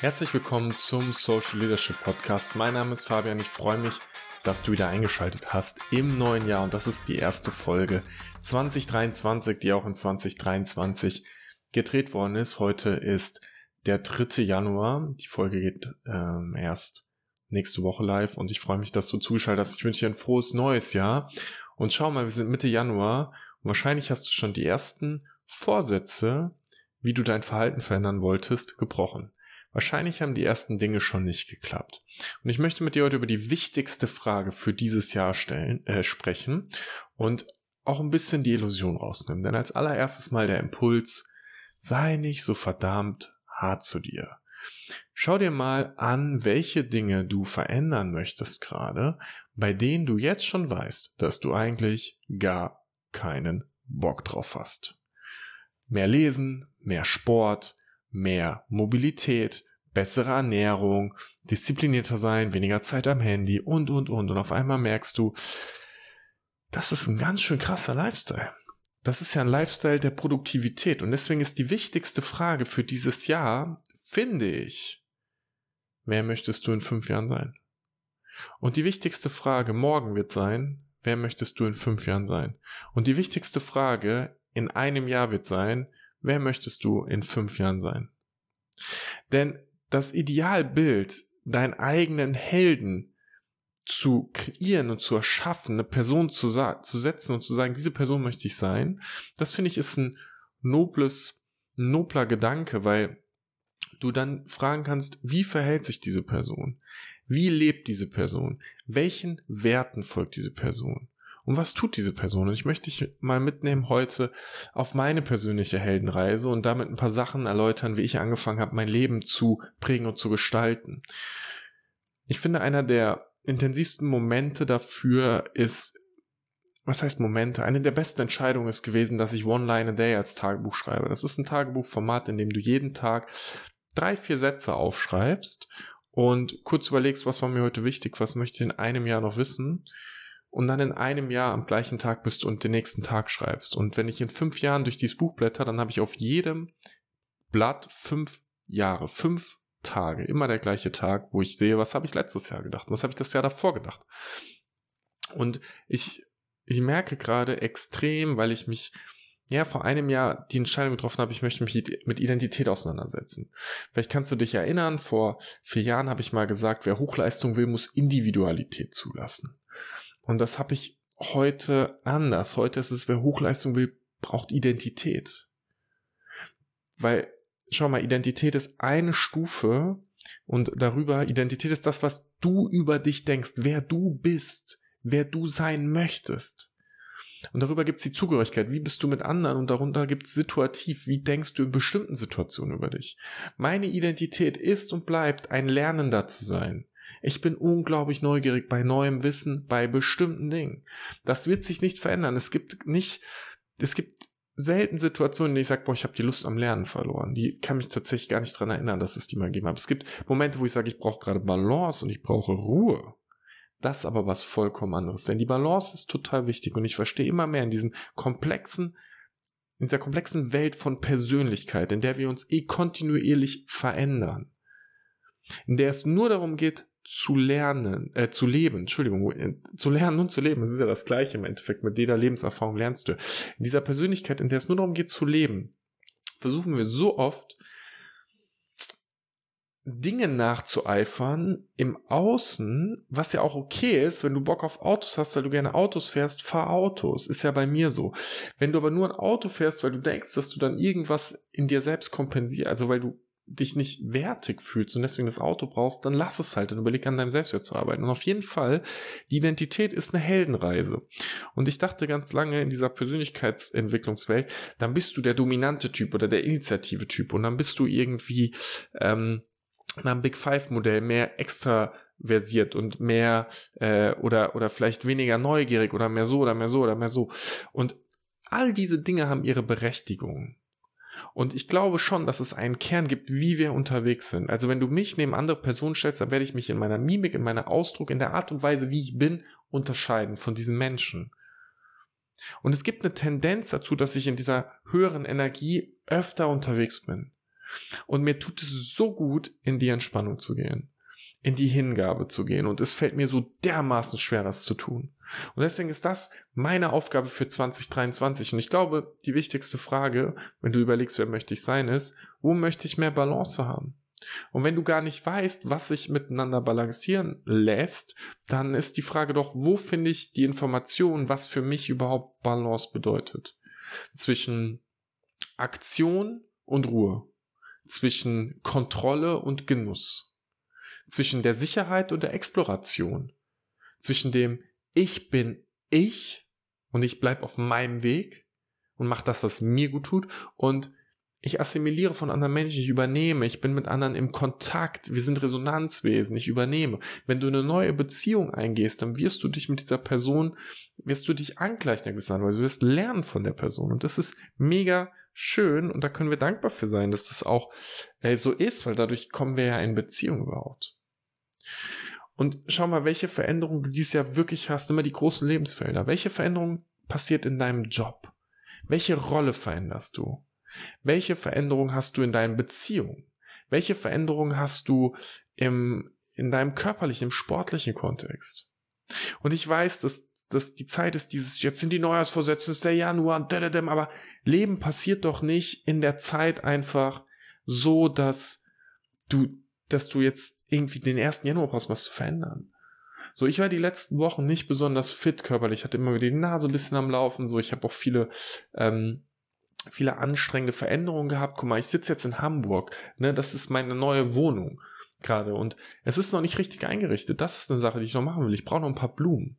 Herzlich willkommen zum Social Leadership Podcast. Mein Name ist Fabian. Ich freue mich, dass du wieder eingeschaltet hast im neuen Jahr und das ist die erste Folge 2023, die auch in 2023 gedreht worden ist. Heute ist der 3. Januar. Die Folge geht ähm, erst nächste Woche live und ich freue mich, dass du zuschaltet hast. Ich wünsche dir ein frohes neues Jahr und schau mal, wir sind Mitte Januar und wahrscheinlich hast du schon die ersten Vorsätze, wie du dein Verhalten verändern wolltest, gebrochen. Wahrscheinlich haben die ersten Dinge schon nicht geklappt. Und ich möchte mit dir heute über die wichtigste Frage für dieses Jahr stellen, äh, sprechen und auch ein bisschen die Illusion rausnehmen. Denn als allererstes mal der Impuls, sei nicht so verdammt hart zu dir. Schau dir mal an, welche Dinge du verändern möchtest gerade, bei denen du jetzt schon weißt, dass du eigentlich gar keinen Bock drauf hast. Mehr lesen, mehr Sport, mehr Mobilität, bessere Ernährung, disziplinierter sein, weniger Zeit am Handy und, und, und. Und auf einmal merkst du, das ist ein ganz schön krasser Lifestyle. Das ist ja ein Lifestyle der Produktivität. Und deswegen ist die wichtigste Frage für dieses Jahr, finde ich, wer möchtest du in fünf Jahren sein? Und die wichtigste Frage morgen wird sein, wer möchtest du in fünf Jahren sein? Und die wichtigste Frage in einem Jahr wird sein, wer möchtest du in fünf Jahren sein? Denn das Idealbild, deinen eigenen Helden zu kreieren und zu erschaffen, eine Person zu, zu setzen und zu sagen, diese Person möchte ich sein, das finde ich ist ein nobles, nobler Gedanke, weil du dann fragen kannst, wie verhält sich diese Person? Wie lebt diese Person? Welchen Werten folgt diese Person? Und was tut diese Person? Und ich möchte dich mal mitnehmen heute auf meine persönliche Heldenreise und damit ein paar Sachen erläutern, wie ich angefangen habe, mein Leben zu prägen und zu gestalten. Ich finde, einer der intensivsten Momente dafür ist, was heißt Momente? Eine der besten Entscheidungen ist gewesen, dass ich One Line a Day als Tagebuch schreibe. Das ist ein Tagebuchformat, in dem du jeden Tag drei, vier Sätze aufschreibst und kurz überlegst, was war mir heute wichtig, was möchte ich in einem Jahr noch wissen und dann in einem Jahr am gleichen Tag bist und den nächsten Tag schreibst. Und wenn ich in fünf Jahren durch dieses Buch blätter, dann habe ich auf jedem Blatt fünf Jahre, fünf Tage, immer der gleiche Tag, wo ich sehe, was habe ich letztes Jahr gedacht, was habe ich das Jahr davor gedacht. Und ich, ich merke gerade extrem, weil ich mich ja, vor einem Jahr die Entscheidung getroffen habe, ich möchte mich mit Identität auseinandersetzen. Vielleicht kannst du dich erinnern, vor vier Jahren habe ich mal gesagt, wer Hochleistung will, muss Individualität zulassen. Und das habe ich heute anders. Heute ist es, wer Hochleistung will, braucht Identität. Weil, schau mal, Identität ist eine Stufe und darüber, Identität ist das, was du über dich denkst, wer du bist, wer du sein möchtest. Und darüber gibt es die Zugehörigkeit. Wie bist du mit anderen? Und darunter gibt es situativ. Wie denkst du in bestimmten Situationen über dich? Meine Identität ist und bleibt ein Lernender zu sein. Ich bin unglaublich neugierig bei neuem Wissen, bei bestimmten Dingen. Das wird sich nicht verändern. Es gibt nicht, es gibt selten Situationen, in denen ich sage, boah, ich habe die Lust am Lernen verloren. Die kann mich tatsächlich gar nicht dran erinnern, dass es die mal gegeben hat. Es gibt Momente, wo ich sage, ich brauche gerade Balance und ich brauche Ruhe. Das ist aber was vollkommen anderes. Denn die Balance ist total wichtig und ich verstehe immer mehr in diesem komplexen, in dieser komplexen Welt von Persönlichkeit, in der wir uns eh kontinuierlich verändern. In der es nur darum geht, zu lernen, äh, zu leben, Entschuldigung, äh, zu lernen und zu leben. Das ist ja das Gleiche im Endeffekt. Mit jeder Lebenserfahrung lernst du. In dieser Persönlichkeit, in der es nur darum geht, zu leben, versuchen wir so oft, Dinge nachzueifern im Außen, was ja auch okay ist, wenn du Bock auf Autos hast, weil du gerne Autos fährst, fahr Autos. Ist ja bei mir so. Wenn du aber nur ein Auto fährst, weil du denkst, dass du dann irgendwas in dir selbst kompensierst, also weil du dich nicht wertig fühlst und deswegen das Auto brauchst, dann lass es halt und überleg an deinem Selbstwert zu arbeiten. Und auf jeden Fall, die Identität ist eine Heldenreise. Und ich dachte ganz lange in dieser Persönlichkeitsentwicklungswelt, dann bist du der dominante Typ oder der Initiative Typ und dann bist du irgendwie ähm, nach dem Big Five Modell mehr extra versiert und mehr äh, oder oder vielleicht weniger neugierig oder mehr so oder mehr so oder mehr so und all diese Dinge haben ihre Berechtigung. Und ich glaube schon, dass es einen Kern gibt, wie wir unterwegs sind. Also wenn du mich neben andere Personen stellst, dann werde ich mich in meiner Mimik, in meiner Ausdruck, in der Art und Weise, wie ich bin, unterscheiden von diesen Menschen. Und es gibt eine Tendenz dazu, dass ich in dieser höheren Energie öfter unterwegs bin. Und mir tut es so gut, in die Entspannung zu gehen, in die Hingabe zu gehen. Und es fällt mir so dermaßen schwer, das zu tun. Und deswegen ist das meine Aufgabe für 2023. Und ich glaube, die wichtigste Frage, wenn du überlegst, wer möchte ich sein, ist, wo möchte ich mehr Balance haben? Und wenn du gar nicht weißt, was sich miteinander balancieren lässt, dann ist die Frage doch, wo finde ich die Information, was für mich überhaupt Balance bedeutet? Zwischen Aktion und Ruhe, zwischen Kontrolle und Genuss, zwischen der Sicherheit und der Exploration, zwischen dem Ich bin ich und ich bleibe auf meinem Weg und mache das, was mir gut tut und ich assimiliere von anderen Menschen, ich übernehme, ich bin mit anderen im Kontakt, wir sind Resonanzwesen, ich übernehme. Wenn du eine neue Beziehung eingehst, dann wirst du dich mit dieser Person, wirst du dich angleichen in gewisser du wirst lernen von der Person und das ist mega schön und da können wir dankbar für sein, dass das auch äh, so ist, weil dadurch kommen wir ja in Beziehung überhaupt. Und schau mal, welche Veränderungen du dieses Jahr wirklich hast, immer die großen Lebensfelder. Welche Veränderung passiert in deinem Job? Welche Rolle veränderst du? Welche Veränderung hast du in deinen Beziehungen? Welche Veränderung hast du im, in deinem körperlichen, im sportlichen Kontext? Und ich weiß, dass, dass die Zeit ist dieses, jetzt sind die Neujahrsvorsätze, ist der Januar, aber Leben passiert doch nicht in der Zeit einfach so, dass du, dass du jetzt irgendwie den ersten Januar brauchst, was zu verändern. So, ich war die letzten Wochen nicht besonders fit körperlich, hatte immer wieder die Nase ein bisschen am Laufen, so, ich habe auch viele ähm, viele anstrengende Veränderungen gehabt. Guck mal, ich sitze jetzt in Hamburg, ne, das ist meine neue Wohnung gerade und es ist noch nicht richtig eingerichtet. Das ist eine Sache, die ich noch machen will. Ich brauche noch ein paar Blumen.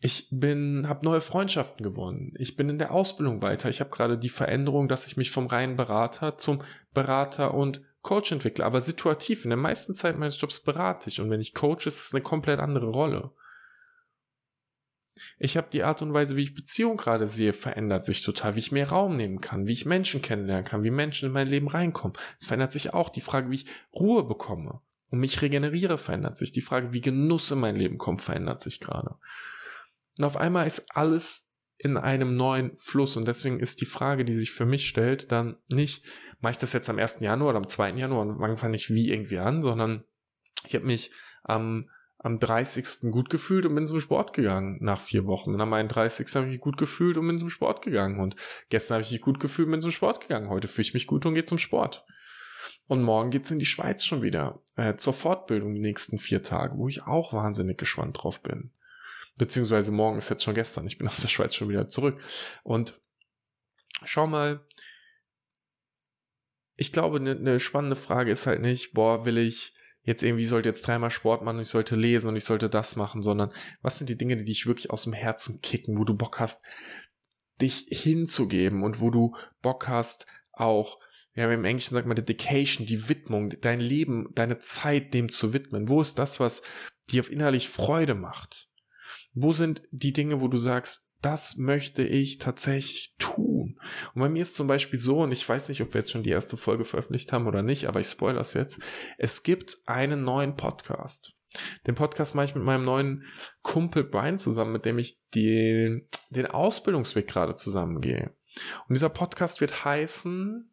Ich bin, habe neue Freundschaften gewonnen. Ich bin in der Ausbildung weiter. Ich habe gerade die Veränderung, dass ich mich vom reinen Berater zum Berater und Coach entwickle. Aber situativ in der meisten Zeit meines Jobs berate ich und wenn ich coach, ist es eine komplett andere Rolle. Ich habe die Art und Weise, wie ich Beziehung gerade sehe, verändert sich total, wie ich mehr Raum nehmen kann, wie ich Menschen kennenlernen kann, wie Menschen in mein Leben reinkommen. Es verändert sich auch die Frage, wie ich Ruhe bekomme und mich regeneriere, verändert sich. Die Frage, wie Genuss in mein Leben kommt, verändert sich gerade. Und auf einmal ist alles in einem neuen Fluss und deswegen ist die Frage, die sich für mich stellt, dann nicht, mache ich das jetzt am 1. Januar oder am 2. Januar und wann fange ich wie irgendwie an, sondern ich habe mich am am 30. gut gefühlt und bin zum Sport gegangen nach vier Wochen. Und am 31. habe ich mich gut gefühlt und bin zum Sport gegangen. Und gestern habe ich mich gut gefühlt und bin zum Sport gegangen. Heute fühle ich mich gut und gehe zum Sport. Und morgen geht's in die Schweiz schon wieder äh, zur Fortbildung die nächsten vier Tage, wo ich auch wahnsinnig gespannt drauf bin. Beziehungsweise morgen ist jetzt schon gestern. Ich bin aus der Schweiz schon wieder zurück. Und schau mal, ich glaube, eine ne spannende Frage ist halt nicht, boah, will ich jetzt irgendwie sollte jetzt dreimal Sport machen und ich sollte lesen und ich sollte das machen, sondern was sind die Dinge, die dich wirklich aus dem Herzen kicken, wo du Bock hast, dich hinzugeben und wo du Bock hast, auch, ja, im Englischen sagt man Dedication, die Widmung, dein Leben, deine Zeit dem zu widmen. Wo ist das, was dir innerlich Freude macht? Wo sind die Dinge, wo du sagst, das möchte ich tatsächlich tun. Und bei mir ist zum Beispiel so, und ich weiß nicht, ob wir jetzt schon die erste Folge veröffentlicht haben oder nicht, aber ich spoilere es jetzt. Es gibt einen neuen Podcast. Den Podcast mache ich mit meinem neuen Kumpel Brian zusammen, mit dem ich die, den Ausbildungsweg gerade zusammengehe. Und dieser Podcast wird heißen,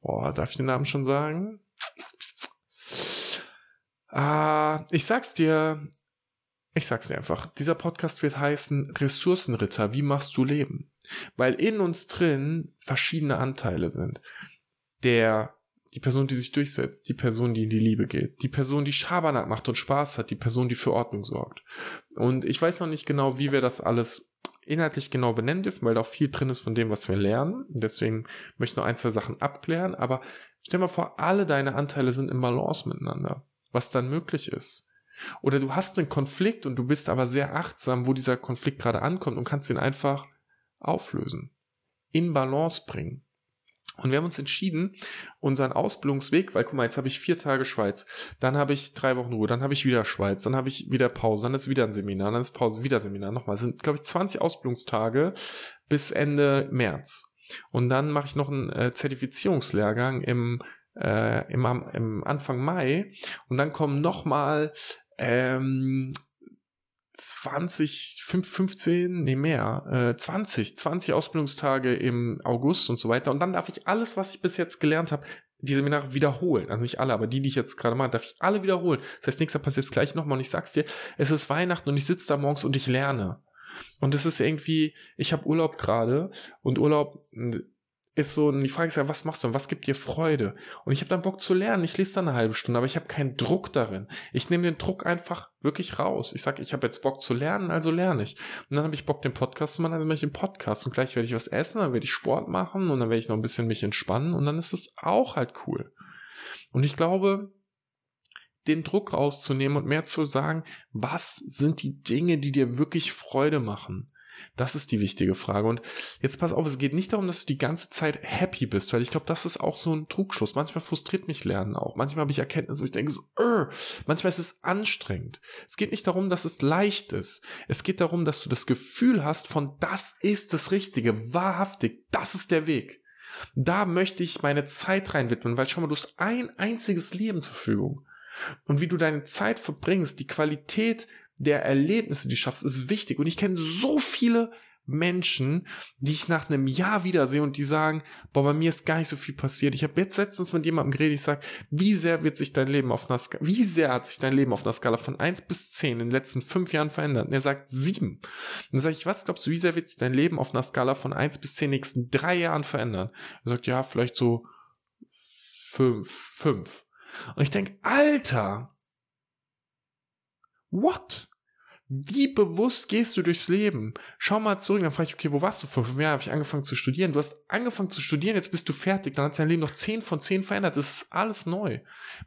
boah, darf ich den Namen schon sagen? Ah, ich sag's dir, ich sag's dir einfach, dieser Podcast wird heißen Ressourcenritter, wie machst du Leben? Weil in uns drin verschiedene Anteile sind. Der, die Person, die sich durchsetzt, die Person, die in die Liebe geht, die Person, die Schabernack macht und Spaß hat, die Person, die für Ordnung sorgt. Und ich weiß noch nicht genau, wie wir das alles inhaltlich genau benennen dürfen, weil da auch viel drin ist von dem, was wir lernen. Deswegen möchte ich noch ein, zwei Sachen abklären. Aber stell mal vor, alle deine Anteile sind im Balance miteinander, was dann möglich ist. Oder du hast einen Konflikt und du bist aber sehr achtsam, wo dieser Konflikt gerade ankommt und kannst ihn einfach auflösen, in Balance bringen. Und wir haben uns entschieden, unseren Ausbildungsweg, weil guck mal, jetzt habe ich vier Tage Schweiz, dann habe ich drei Wochen Ruhe, dann habe ich wieder Schweiz, dann habe ich wieder Pause, dann ist wieder ein Seminar, dann ist Pause, wieder Seminar, nochmal. Das sind, glaube ich, 20 Ausbildungstage bis Ende März. Und dann mache ich noch einen äh, Zertifizierungslehrgang im, äh, im, im Anfang Mai. Und dann kommen nochmal ähm, 20, 5, 15, nee mehr, äh, 20, 20 Ausbildungstage im August und so weiter. Und dann darf ich alles, was ich bis jetzt gelernt habe, die Seminare wiederholen. Also nicht alle, aber die, die ich jetzt gerade mache, darf ich alle wiederholen. Das heißt, nächster passiert gleich nochmal und ich sag's dir, es ist Weihnachten und ich sitze da morgens und ich lerne. Und es ist irgendwie, ich habe Urlaub gerade und Urlaub ist so, und die Frage ist ja, was machst du und was gibt dir Freude? Und ich habe dann Bock zu lernen. Ich lese dann eine halbe Stunde, aber ich habe keinen Druck darin. Ich nehme den Druck einfach wirklich raus. Ich sage, ich habe jetzt Bock zu lernen, also lerne ich. Und dann habe ich Bock, den Podcast zu machen, also mache ich den Podcast. Und gleich werde ich was essen, dann werde ich Sport machen und dann werde ich noch ein bisschen mich entspannen und dann ist es auch halt cool. Und ich glaube, den Druck rauszunehmen und mehr zu sagen, was sind die Dinge, die dir wirklich Freude machen? Das ist die wichtige Frage. Und jetzt pass auf, es geht nicht darum, dass du die ganze Zeit happy bist, weil ich glaube, das ist auch so ein Trugschluss. Manchmal frustriert mich Lernen auch. Manchmal habe ich Erkenntnisse, wo ich denke so, Ugh. manchmal ist es anstrengend. Es geht nicht darum, dass es leicht ist. Es geht darum, dass du das Gefühl hast von, das ist das Richtige, wahrhaftig, das ist der Weg. Da möchte ich meine Zeit rein widmen, weil schau mal, du hast ein einziges Leben zur Verfügung. Und wie du deine Zeit verbringst, die Qualität der Erlebnisse, die du schaffst, ist wichtig. Und ich kenne so viele Menschen, die ich nach einem Jahr wiedersehe und die sagen, boah, bei mir ist gar nicht so viel passiert. Ich habe jetzt letztens mit jemandem geredet, ich sage, wie sehr wird sich dein Leben auf einer Skala, wie sehr hat sich dein Leben auf einer Skala von eins bis zehn in den letzten fünf Jahren verändert? Und er sagt sieben. dann sage ich, was glaubst du, wie sehr wird sich dein Leben auf einer Skala von eins bis zehn in den nächsten drei Jahren verändern? Er sagt, ja, vielleicht so fünf, fünf. Und ich denke, Alter, What? Wie bewusst gehst du durchs Leben? Schau mal zurück, dann frage ich, okay, wo warst du vor fünf Jahren? Habe ich angefangen zu studieren. Du hast angefangen zu studieren, jetzt bist du fertig. Dann hat dein Leben noch zehn von zehn verändert. Das ist alles neu.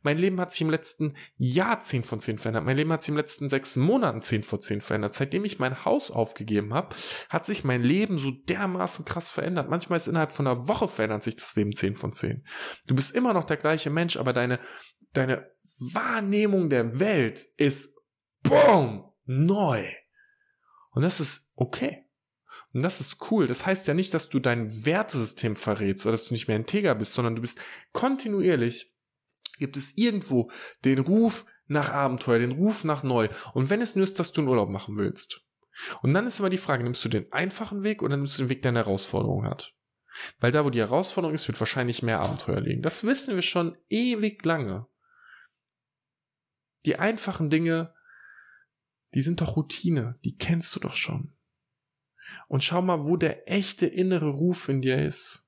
Mein Leben hat sich im letzten Jahr zehn von zehn verändert. Mein Leben hat sich im letzten sechs Monaten zehn von zehn verändert. Seitdem ich mein Haus aufgegeben habe, hat sich mein Leben so dermaßen krass verändert. Manchmal ist innerhalb von einer Woche verändert sich das Leben zehn von zehn. Du bist immer noch der gleiche Mensch, aber deine, deine Wahrnehmung der Welt ist boom, neu. Und das ist okay. Und das ist cool. Das heißt ja nicht, dass du dein Wertesystem verrätst oder dass du nicht mehr integer bist, sondern du bist kontinuierlich, gibt es irgendwo den Ruf nach Abenteuer, den Ruf nach neu. Und wenn es nur ist, dass du einen Urlaub machen willst. Und dann ist immer die Frage, nimmst du den einfachen Weg oder nimmst du den Weg, der eine Herausforderung hat? Weil da, wo die Herausforderung ist, wird wahrscheinlich mehr Abenteuer liegen. Das wissen wir schon ewig lange. Die einfachen Dinge die sind doch Routine, die kennst du doch schon. Und schau mal, wo der echte innere Ruf in dir ist.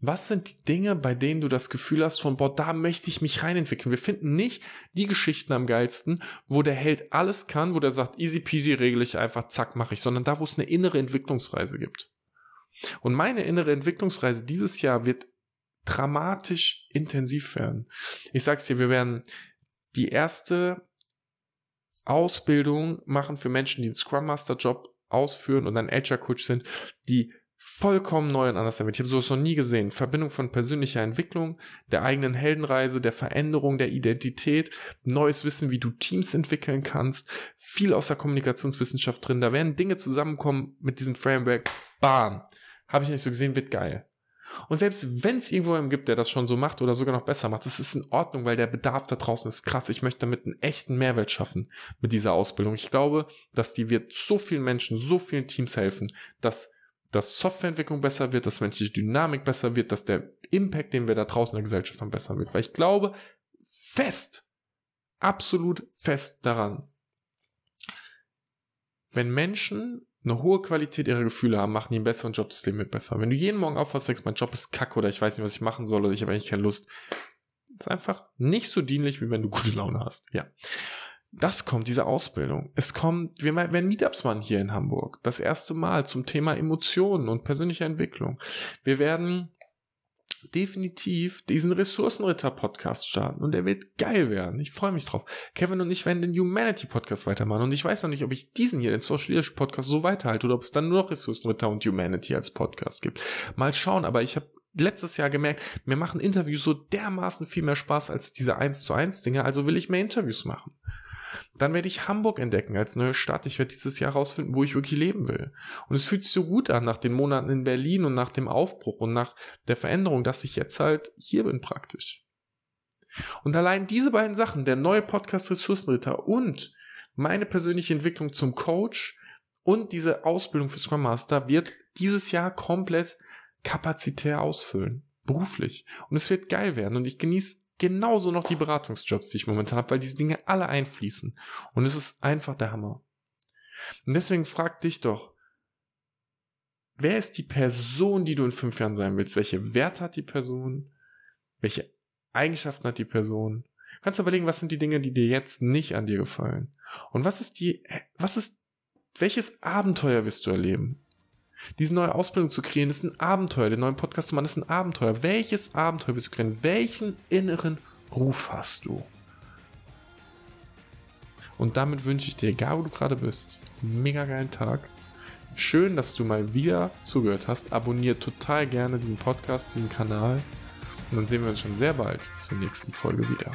Was sind die Dinge, bei denen du das Gefühl hast von, boah, da möchte ich mich reinentwickeln? Wir finden nicht die Geschichten am geilsten, wo der Held alles kann, wo der sagt, easy peasy regel ich einfach, zack, mache ich, sondern da, wo es eine innere Entwicklungsreise gibt. Und meine innere Entwicklungsreise dieses Jahr wird dramatisch intensiv werden. Ich sag's dir, wir werden die erste Ausbildung machen für Menschen, die einen Scrum Master Job ausführen und ein Agile Coach sind, die vollkommen neu und anders sind. Ich habe sowas noch nie gesehen. Verbindung von persönlicher Entwicklung, der eigenen Heldenreise, der Veränderung der Identität, neues Wissen, wie du Teams entwickeln kannst, viel aus der Kommunikationswissenschaft drin. Da werden Dinge zusammenkommen mit diesem Framework. Bam! Habe ich nicht so gesehen, wird geil. Und selbst wenn es irgendwo einen gibt, der das schon so macht oder sogar noch besser macht, das ist in Ordnung, weil der Bedarf da draußen ist krass. Ich möchte damit einen echten Mehrwert schaffen mit dieser Ausbildung. Ich glaube, dass die wird so vielen Menschen, so vielen Teams helfen, dass dass Softwareentwicklung besser wird, dass menschliche Dynamik besser wird, dass der Impact, den wir da draußen in der Gesellschaft haben, besser wird. Weil ich glaube fest, absolut fest daran, wenn Menschen eine hohe Qualität ihrer Gefühle haben, machen die einen besseren Job, das Leben wird besser. Wenn du jeden Morgen aufwachst, sagst, mein Job ist kacke oder ich weiß nicht, was ich machen soll oder ich habe eigentlich keine Lust, ist einfach nicht so dienlich, wie wenn du gute Laune hast. Ja. Das kommt, diese Ausbildung. Es kommt, wir werden Meetups machen hier in Hamburg. Das erste Mal zum Thema Emotionen und persönliche Entwicklung. Wir werden definitiv diesen Ressourcenritter-Podcast starten und der wird geil werden. Ich freue mich drauf. Kevin und ich werden den Humanity-Podcast weitermachen und ich weiß noch nicht, ob ich diesen hier, den Social Leadership Podcast, so weiterhalte oder ob es dann nur noch Ressourcenritter und Humanity als Podcast gibt. Mal schauen, aber ich habe letztes Jahr gemerkt, mir machen Interviews so dermaßen viel mehr Spaß als diese 1 zu 1 Dinge, also will ich mehr Interviews machen. Dann werde ich Hamburg entdecken als neue Stadt. Ich werde dieses Jahr herausfinden, wo ich wirklich leben will. Und es fühlt sich so gut an nach den Monaten in Berlin und nach dem Aufbruch und nach der Veränderung, dass ich jetzt halt hier bin praktisch. Und allein diese beiden Sachen, der neue Podcast Ressourcenritter und meine persönliche Entwicklung zum Coach und diese Ausbildung für Scrum Master wird dieses Jahr komplett kapazitär ausfüllen. Beruflich. Und es wird geil werden. Und ich genieße genauso noch die Beratungsjobs, die ich momentan habe, weil diese Dinge alle einfließen. Und es ist einfach der Hammer. Und deswegen frag dich doch, wer ist die Person, die du in fünf Jahren sein willst? Welche Werte hat die Person? Welche Eigenschaften hat die Person? Kannst du überlegen, was sind die Dinge, die dir jetzt nicht an dir gefallen? Und was ist die, was ist, welches Abenteuer wirst du erleben? Diese neue Ausbildung zu kreieren ist ein Abenteuer. Den neuen Podcast zu machen ist ein Abenteuer. Welches Abenteuer willst du kreieren? Welchen inneren Ruf hast du? Und damit wünsche ich dir, egal wo du gerade bist, einen mega geilen Tag. Schön, dass du mal wieder zugehört hast. Abonnier total gerne diesen Podcast, diesen Kanal. Und dann sehen wir uns schon sehr bald zur nächsten Folge wieder.